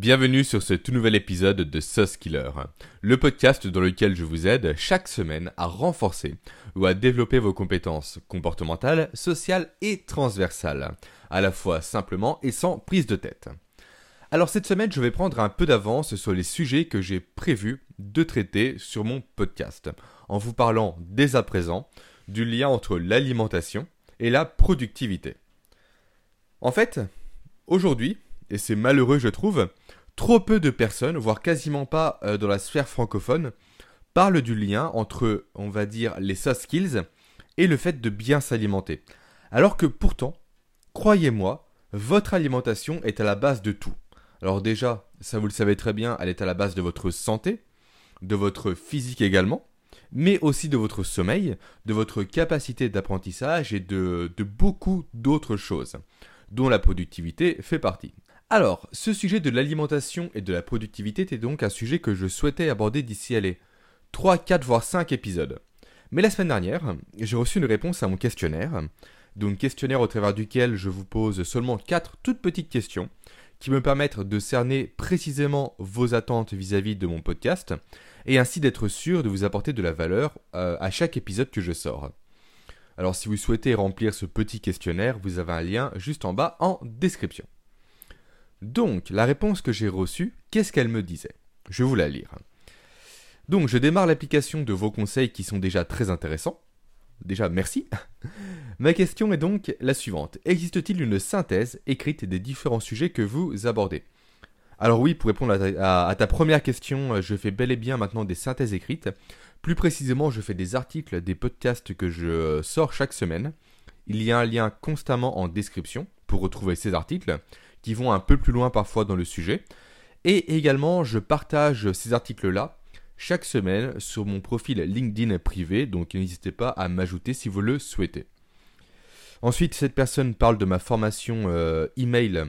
Bienvenue sur ce tout nouvel épisode de Sauce Killer, le podcast dans lequel je vous aide chaque semaine à renforcer ou à développer vos compétences comportementales, sociales et transversales, à la fois simplement et sans prise de tête. Alors cette semaine, je vais prendre un peu d'avance sur les sujets que j'ai prévu de traiter sur mon podcast, en vous parlant dès à présent du lien entre l'alimentation et la productivité. En fait, aujourd'hui, et c'est malheureux je trouve, trop peu de personnes, voire quasiment pas euh, dans la sphère francophone, parlent du lien entre, on va dire, les soft skills et le fait de bien s'alimenter. Alors que pourtant, croyez-moi, votre alimentation est à la base de tout. Alors déjà, ça vous le savez très bien, elle est à la base de votre santé, de votre physique également, mais aussi de votre sommeil, de votre capacité d'apprentissage et de, de beaucoup d'autres choses, dont la productivité fait partie. Alors, ce sujet de l'alimentation et de la productivité était donc un sujet que je souhaitais aborder d'ici à 3, 4, voire 5 épisodes. Mais la semaine dernière, j'ai reçu une réponse à mon questionnaire, donc questionnaire au travers duquel je vous pose seulement 4 toutes petites questions qui me permettent de cerner précisément vos attentes vis-à-vis de mon podcast et ainsi d'être sûr de vous apporter de la valeur euh, à chaque épisode que je sors. Alors si vous souhaitez remplir ce petit questionnaire, vous avez un lien juste en bas en description. Donc, la réponse que j'ai reçue, qu'est-ce qu'elle me disait? Je vais vous la lire. Donc, je démarre l'application de vos conseils qui sont déjà très intéressants. Déjà, merci. Ma question est donc la suivante. Existe-t-il une synthèse écrite des différents sujets que vous abordez? Alors oui, pour répondre à ta, première question, je fais bel et bien maintenant des synthèses écrites. Plus précisément, je fais des articles, des podcasts que je sors chaque semaine. Il y a un lien constamment en description pour retrouver ces articles qui vont un peu plus loin parfois dans le sujet. Et également, je partage ces articles-là chaque semaine sur mon profil LinkedIn privé, donc n'hésitez pas à m'ajouter si vous le souhaitez. Ensuite, cette personne parle de ma formation euh, email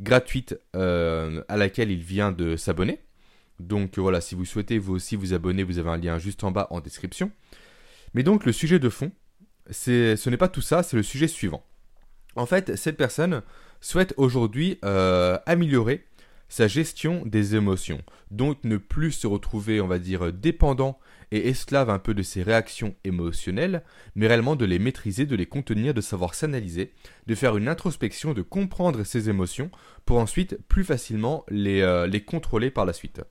gratuite euh, à laquelle il vient de s'abonner. Donc voilà, si vous souhaitez vous aussi vous abonner, vous avez un lien juste en bas en description. Mais donc le sujet de fond, ce n'est pas tout ça, c'est le sujet suivant. En fait, cette personne souhaite aujourd'hui euh, améliorer sa gestion des émotions, donc ne plus se retrouver, on va dire, dépendant et esclave un peu de ses réactions émotionnelles, mais réellement de les maîtriser, de les contenir, de savoir s'analyser, de faire une introspection, de comprendre ses émotions, pour ensuite plus facilement les, euh, les contrôler par la suite.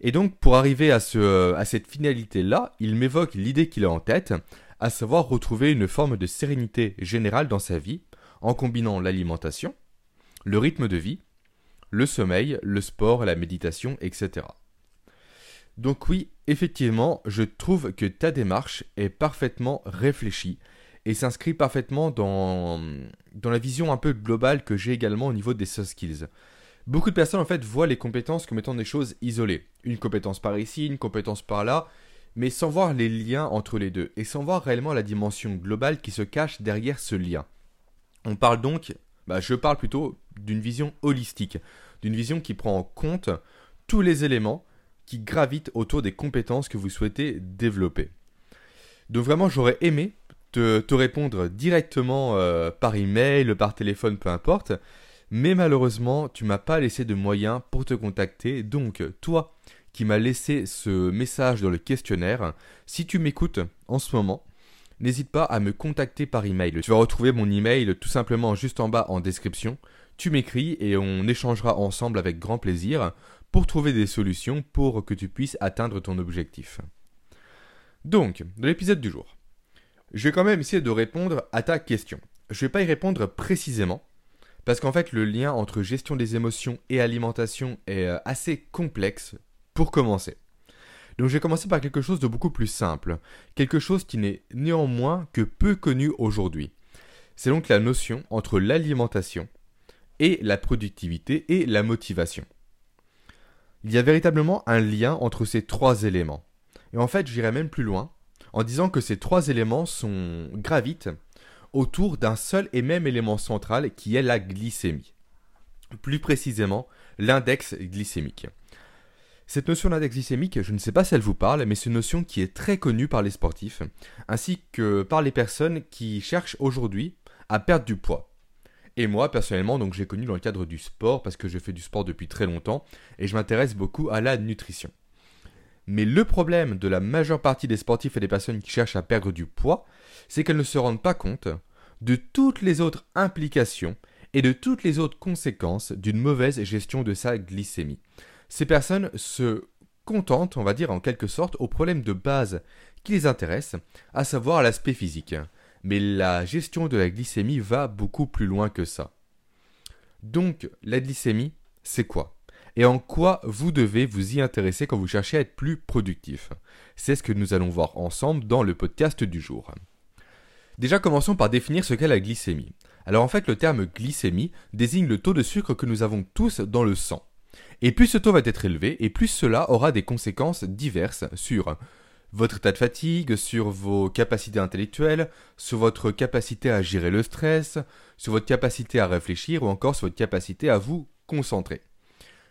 Et donc, pour arriver à, ce, à cette finalité-là, il m'évoque l'idée qu'il a en tête, à savoir retrouver une forme de sérénité générale dans sa vie, en combinant l'alimentation, le rythme de vie, le sommeil, le sport, la méditation, etc. Donc oui, effectivement, je trouve que ta démarche est parfaitement réfléchie et s'inscrit parfaitement dans, la vision un peu globale que j'ai également au niveau des soft skills. Beaucoup de personnes en fait voient les compétences comme étant des choses isolées. Une compétence par ici, une compétence par là, mais sans voir les liens entre les deux et sans voir réellement la dimension globale qui se cache derrière ce lien. On parle donc, bah, je parle plutôt d'une vision holistique, d'une vision qui prend en compte tous les éléments qui gravitent autour des compétences que vous souhaitez développer. Donc vraiment, j'aurais aimé te, répondre directement euh, par email, par téléphone, peu importe, mais malheureusement, tu m'as pas laissé de moyens pour te contacter. Donc, toi qui m'as laissé ce message dans le questionnaire, si tu m'écoutes en ce moment, n'hésite pas à me contacter par email. Tu vas retrouver mon email tout simplement juste en bas en description. Tu m'écris et on échangera ensemble avec grand plaisir pour trouver des solutions pour que tu puisses atteindre ton objectif. Donc, dans l'épisode du jour, je vais quand même essayer de répondre à ta question. Je ne vais pas y répondre précisément, parce qu'en fait le lien entre gestion des émotions et alimentation est euh, assez complexe pour commencer. Donc je vais par quelque chose de beaucoup plus simple, quelque chose qui n'est néanmoins que peu connu aujourd'hui. C'est donc la notion entre l'alimentation et la productivité et la motivation. Il y a véritablement un lien entre ces trois éléments. Et en fait, j'irai même plus loin en disant que ces trois éléments sont gravitent autour d'un seul et même élément central qui est la glycémie. Plus précisément, l'index glycémique. Cette notion d'index glycémique, je ne sais pas si elle vous parle, mais c'est une notion qui est très connue par les sportifs, ainsi que par les personnes qui cherchent aujourd'hui à perdre du poids. Et moi, personnellement, donc j'ai connu dans le cadre du sport, parce que je fais du sport depuis très longtemps, et je m'intéresse beaucoup à la nutrition. Mais le problème de la majeure partie des sportifs et des personnes qui cherchent à perdre du poids, c'est qu'elles ne se rendent pas compte de toutes les autres implications et de toutes les autres conséquences d'une mauvaise gestion de sa glycémie. Ces personnes se contentent, on va dire en quelque sorte, au problème de base qui les intéresse, à savoir l'aspect physique. Mais la gestion de la glycémie va beaucoup plus loin que ça. Donc, la glycémie, c'est quoi? Et en quoi vous devez vous y intéresser quand vous cherchez à être plus productif? C'est ce que nous allons voir ensemble dans le podcast du jour. Déjà commençons par définir ce qu'est la glycémie. Alors en fait le terme glycémie désigne le taux de sucre que nous avons tous dans le sang. Et plus ce taux va être élevé, et plus cela aura des conséquences diverses sur votre état de fatigue, sur vos capacités intellectuelles, sur votre capacité à gérer le stress, sur votre capacité à réfléchir ou encore sur votre capacité à vous concentrer.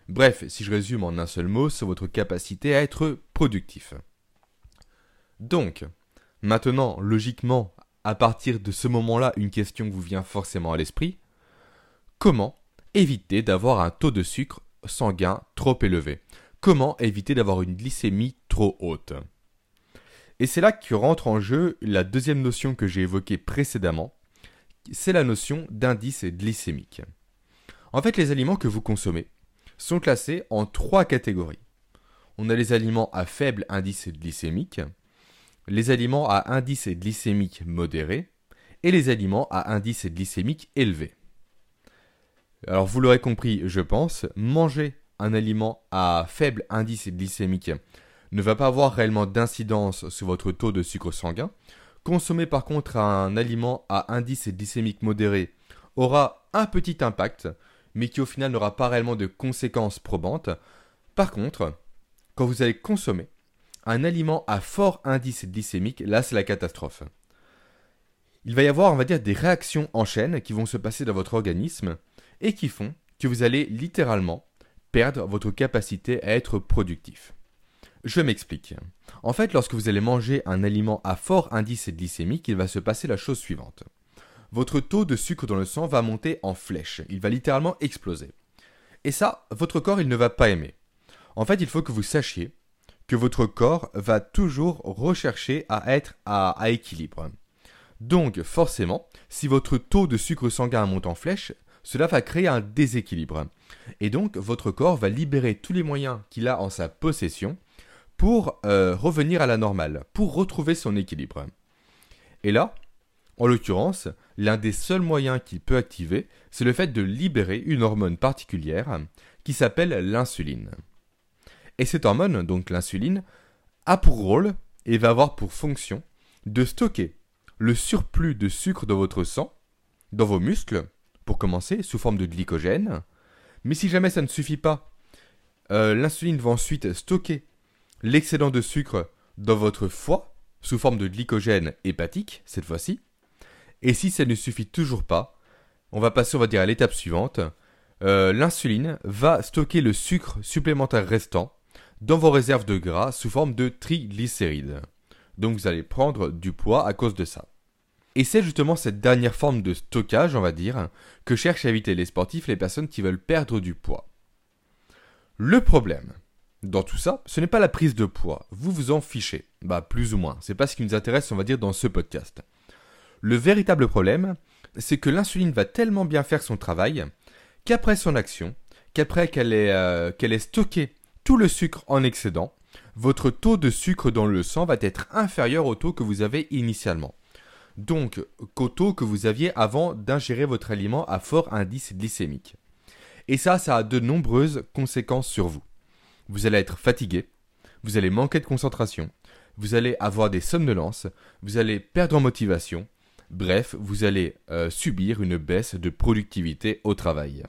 Bref, si je résume en un seul mot, c'est votre capacité à être productif. Donc, maintenant, logiquement, à partir de ce moment-là, une question vous vient forcément à l'esprit. Comment éviter d'avoir un taux de sucre sanguin trop élevé Comment éviter d'avoir une glycémie trop haute? Et c'est là que rentre en jeu la deuxième notion que j'ai évoquée précédemment, c'est la notion d'indice glycémique. En fait, les aliments que vous consommez, sont classés en trois catégories. On a les aliments à faible indice glycémique, les aliments à indice glycémique modéré et les aliments à indice glycémique élevé. Alors vous l'aurez compris, je pense, manger un aliment à faible indice glycémique ne va pas avoir réellement d'incidence sur votre taux de sucre sanguin. Consommer par contre un aliment à indice glycémique modéré aura un petit impact mais qui au final n'aura pas réellement de conséquences probantes. Par contre, quand vous allez consommer un aliment à fort indice glycémique, là c'est la catastrophe. Il va y avoir, on va dire, des réactions en chaîne qui vont se passer dans votre organisme et qui font que vous allez littéralement perdre votre capacité à être productif. Je m'explique. En fait, lorsque vous allez manger un aliment à fort indice glycémique, il va se passer la chose suivante votre taux de sucre dans le sang va monter en flèche. Il va littéralement exploser. Et ça, votre corps, il ne va pas aimer. En fait, il faut que vous sachiez que votre corps va toujours rechercher à être à, équilibre. Donc, forcément, si votre taux de sucre sanguin monte en flèche, cela va créer un déséquilibre. Et donc, votre corps va libérer tous les moyens qu'il a en sa possession pour euh, revenir à la normale, pour retrouver son équilibre. Et là, en l'occurrence, l'un des seuls moyens qu'il peut activer, c'est le fait de libérer une hormone particulière qui s'appelle l'insuline. Et cette hormone, donc l'insuline, a pour rôle et va avoir pour fonction de stocker le surplus de sucre dans votre sang, dans vos muscles, pour commencer, sous forme de glycogène. Mais si jamais ça ne suffit pas, euh, l'insuline va ensuite stocker l'excédent de sucre dans votre foie, sous forme de glycogène hépatique, cette fois-ci. Et si ça ne suffit toujours pas, on va passer, on va dire, à l'étape suivante. Euh, l'insuline va stocker le sucre supplémentaire restant dans vos réserves de gras sous forme de triglycérides. Donc vous allez prendre du poids à cause de ça. Et c'est justement cette dernière forme de stockage, on va dire, que cherchent à éviter les sportifs, les personnes qui veulent perdre du poids. Le problème, dans tout ça, ce n'est pas la prise de poids. Vous vous en fichez. Bah, plus ou moins. C'est pas ce qui nous intéresse, on va dire, dans ce podcast. Le véritable problème, c'est que l'insuline va tellement bien faire son travail qu'après son action, qu'après qu'elle ait, qu'elle ait stocké tout le sucre en excédent, votre taux de sucre dans le sang va être inférieur au taux que vous avez initialement. Donc taux que vous aviez avant d'ingérer votre aliment à fort indice glycémique. Et ça, ça a de nombreuses conséquences sur vous. Vous allez être fatigué, vous allez manquer de concentration, vous allez avoir des somnolences, vous allez perdre en motivation, Bref, vous allez euh, subir une baisse de productivité au travail.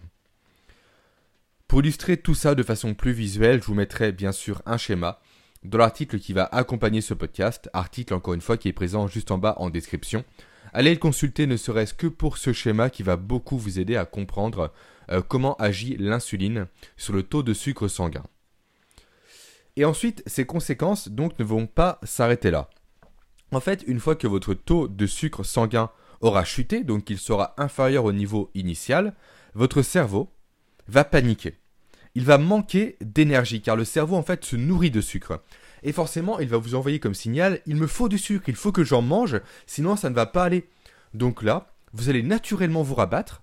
Pour illustrer tout ça de façon plus visuelle, je vous mettrai bien sûr un schéma dans l'article qui va accompagner ce podcast, article encore une fois qui est présent juste en bas en description. Allez le consulter ne serait-ce que pour ce schéma qui va beaucoup vous aider à comprendre euh, comment agit l'insuline sur le taux de sucre sanguin. Et ensuite, ces conséquences donc ne vont pas s'arrêter là. En fait, une fois que votre taux de sucre sanguin aura chuté, donc il sera inférieur au niveau initial, votre cerveau va paniquer. Il va manquer d'énergie car le cerveau en fait se nourrit de sucre. Et forcément, il va vous envoyer comme signal, il me faut du sucre, il faut que j'en mange, sinon ça ne va pas aller. Donc là, vous allez naturellement vous rabattre,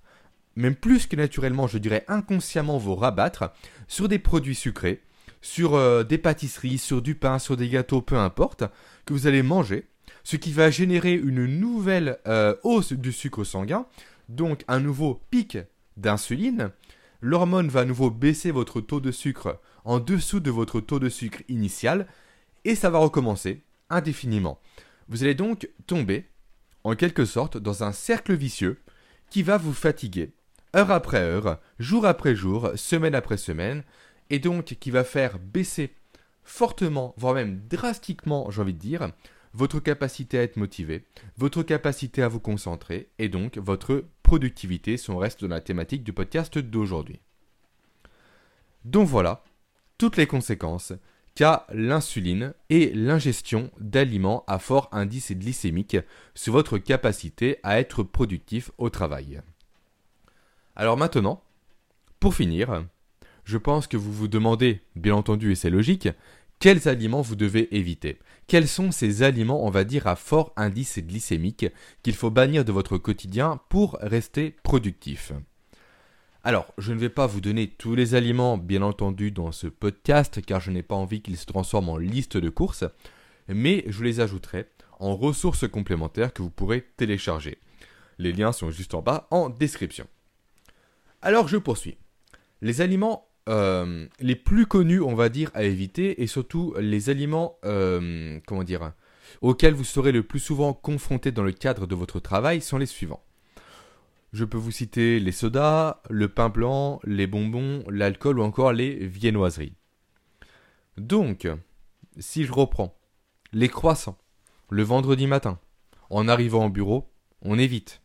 même plus que naturellement, je dirais inconsciemment vous rabattre sur des produits sucrés, sur euh, des pâtisseries, sur du pain, sur des gâteaux, peu importe, que vous allez manger, ce qui va générer une nouvelle euh, hausse du sucre sanguin, donc un nouveau pic d'insuline. L'hormone va à nouveau baisser votre taux de sucre en dessous de votre taux de sucre initial, et ça va recommencer indéfiniment. Vous allez donc tomber, en quelque sorte, dans un cercle vicieux qui va vous fatiguer, heure après heure, jour après jour, semaine après semaine, et donc qui va faire baisser fortement, voire même drastiquement, j'ai envie de dire, votre capacité à être motivé, votre capacité à vous concentrer, et donc votre productivité si on reste dans la thématique du podcast d'aujourd'hui. Donc voilà, toutes les conséquences qu'a l'insuline et l'ingestion d'aliments à fort indice glycémique sur votre capacité à être productif au travail. Alors maintenant, pour finir, je pense que vous vous demandez, bien entendu et c'est logique, quels aliments vous devez éviter? Quels sont ces aliments, on va dire, à fort indice glycémique qu'il faut bannir de votre quotidien pour rester productif? Alors, je ne vais pas vous donner tous les aliments, bien entendu, dans ce podcast, car je n'ai pas envie qu'ils se transforment en liste de courses, mais je les ajouterai en ressources complémentaires que vous pourrez télécharger. Les liens sont juste en bas en description. Alors, je poursuis. Les aliments euh, les plus connus, on va dire, à éviter, et surtout les aliments, euh, comment dire, auxquels vous serez le plus souvent confronté dans le cadre de votre travail sont les suivants. Je peux vous citer les sodas, le pain blanc, les bonbons, l'alcool ou encore les viennoiseries. Donc, si je reprends, les croissants, le vendredi matin, en arrivant au bureau, on évite.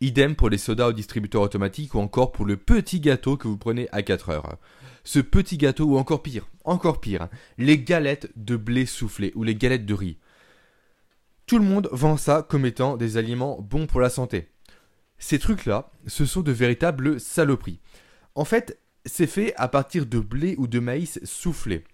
Idem pour les sodas au distributeur automatique ou encore pour le petit gâteau que vous prenez à 4 heures. Ce petit gâteau ou encore pire, encore pire, les galettes de blé soufflé ou les galettes de riz. Tout le monde vend ça comme étant des aliments bons pour la santé. Ces trucs-là, ce sont de véritables saloperies. En fait, c'est fait à partir de blé ou de maïs soufflé.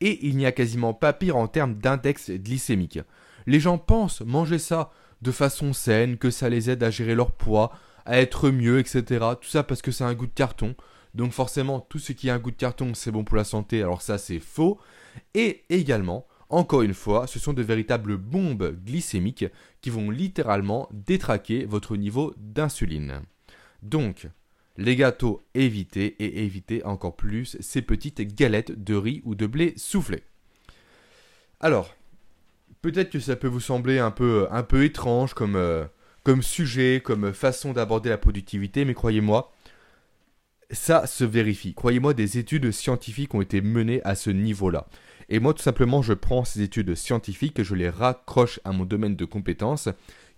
Et il n'y a quasiment pas pire en termes d'index glycémique. Les gens pensent manger ça de façon saine, que ça les aide à gérer leur poids, à être mieux, etc. Tout ça parce que c'est un goût de carton. Donc forcément, tout ce qui a un goût de carton, c'est bon pour la santé. Alors ça, c'est faux. Et également, encore une fois, ce sont de véritables bombes glycémiques qui vont littéralement détraquer votre niveau d'insuline. Donc, les gâteaux, évitez et évitez encore plus ces petites galettes de riz ou de blé soufflé. Alors, peut-être que ça peut vous sembler un peu, un peu étrange comme, euh, comme sujet, comme façon d'aborder la productivité, mais croyez-moi, ça se vérifie. Croyez-moi, des études scientifiques ont été menées à ce niveau-là. Et moi, tout simplement, je prends ces études scientifiques et je les raccroche à mon domaine de compétences,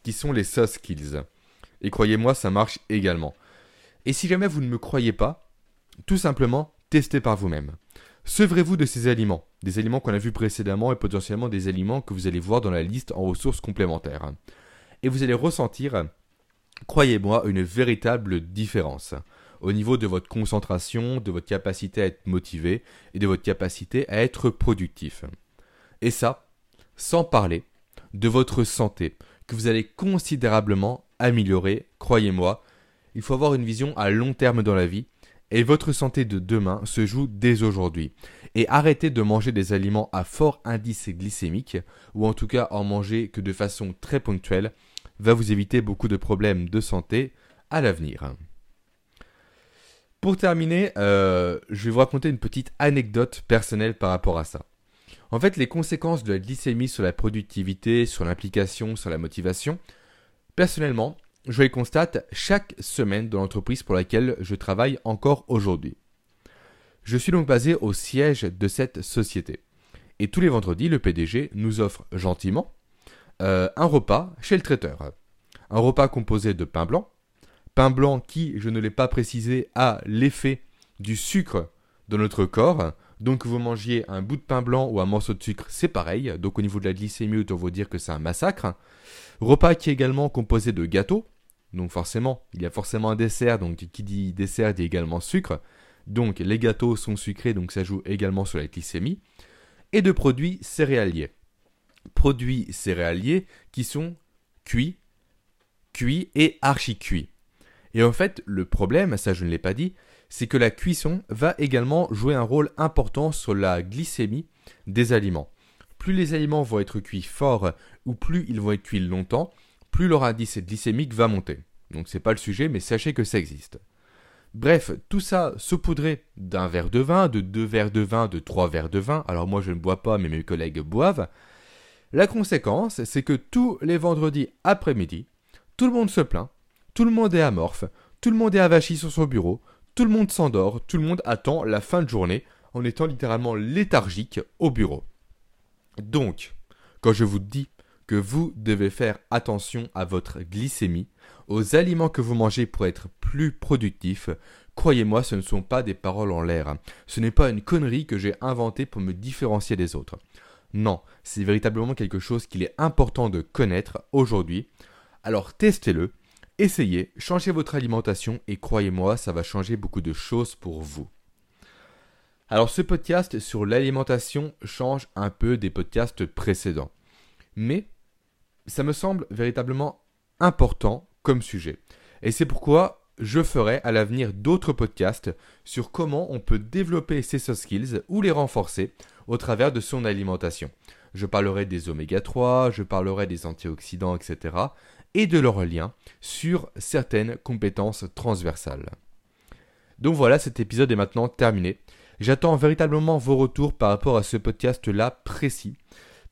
qui sont les soft skills. Et croyez-moi, ça marche également. Et si jamais vous ne me croyez pas, tout simplement, testez par vous-même. Sevrez-vous de ces aliments, des aliments qu'on a vus précédemment et potentiellement des aliments que vous allez voir dans la liste en ressources complémentaires. Et vous allez ressentir, croyez-moi, une véritable différence au niveau de votre concentration, de votre capacité à être motivé et de votre capacité à être productif. Et ça, sans parler de votre santé, que vous allez considérablement améliorer, croyez-moi. Il faut avoir une vision à long terme dans la vie, et votre santé de demain se joue dès aujourd'hui. Et arrêtez de manger des aliments à fort indice glycémique, ou en tout cas en manger que de façon très ponctuelle, va vous éviter beaucoup de problèmes de santé à l'avenir. Pour terminer, euh, je vais vous raconter une petite anecdote personnelle par rapport à ça. En fait, les conséquences de la glycémie sur la productivité, sur l'implication, sur la motivation, personnellement, je les constate chaque semaine dans l'entreprise pour laquelle je travaille encore aujourd'hui. Je suis donc basé au siège de cette société. Et tous les vendredis, le PDG nous offre gentiment euh, un repas chez le traiteur. Un repas composé de pain blanc, pain blanc qui, je ne l'ai pas précisé, a l'effet du sucre dans notre corps. Donc vous mangiez un bout de pain blanc ou un morceau de sucre, c'est pareil. Donc au niveau de la glycémie, autant vous dire que c'est un massacre. Repas qui est également composé de gâteaux. Donc forcément, il y a forcément un dessert. Donc qui dit dessert dit également sucre. Donc les gâteaux sont sucrés, donc ça joue également sur la glycémie. Et de produits céréaliers. Produits céréaliers qui sont cuits, cuits et archi-cuits. Et en fait, le problème, ça je ne l'ai pas dit, c'est que la cuisson va également jouer un rôle important sur la glycémie des aliments. Plus les aliments vont être cuits fort ou plus ils vont être cuits longtemps, plus leur indice glycémique va monter. Donc c'est pas le sujet, mais sachez que ça existe. Bref, tout ça saupoudré d'un verre de vin, de deux verres de vin, de trois verres de vin. Alors moi je ne bois pas, mais mes collègues boivent. La conséquence, c'est que tous les vendredis après-midi, tout le monde se plaint, tout le monde est amorphe, tout le monde est avachi sur son bureau, tout le monde s'endort, tout le monde attend la fin de journée en étant littéralement léthargique au bureau. Donc, quand je vous dis que vous devez faire attention à votre glycémie, aux aliments que vous mangez pour être plus productif, croyez-moi, ce ne sont pas des paroles en l'air. Ce n'est pas une connerie que j'ai inventée pour me différencier des autres. Non, c'est véritablement quelque chose qu'il est important de connaître aujourd'hui. Alors testez-le, essayez, changez votre alimentation et croyez-moi, ça va changer beaucoup de choses pour vous. Alors ce podcast sur l'alimentation change un peu des podcasts précédents. Mais ça me semble véritablement important comme sujet. Et c'est pourquoi je ferai à l'avenir d'autres podcasts sur comment on peut développer ses soft skills ou les renforcer au travers de son alimentation. Je parlerai des oméga 3, je parlerai des antioxydants, etc. et de leurs liens sur certaines compétences transversales. Donc voilà, cet épisode est maintenant terminé. J'attends véritablement vos retours par rapport à ce podcast-là précis,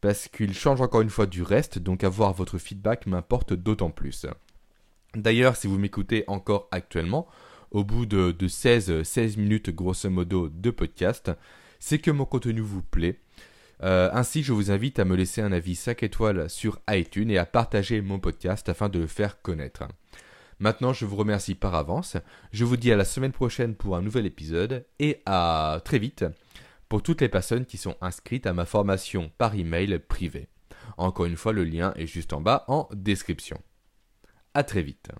parce qu'il change encore une fois du reste, donc avoir votre feedback m'importe d'autant plus. D'ailleurs, si vous m'écoutez encore actuellement, au bout de, 16, 16 minutes grosso modo de podcast, c'est que mon contenu vous plaît. Euh, ainsi, je vous invite à me laisser un avis 5 étoiles sur iTunes et à partager mon podcast afin de le faire connaître. Maintenant, je vous remercie par avance. Je vous dis à la semaine prochaine pour un nouvel épisode et à très vite pour toutes les personnes qui sont inscrites à ma formation par email privé. Encore une fois, le lien est juste en bas en description. À très vite.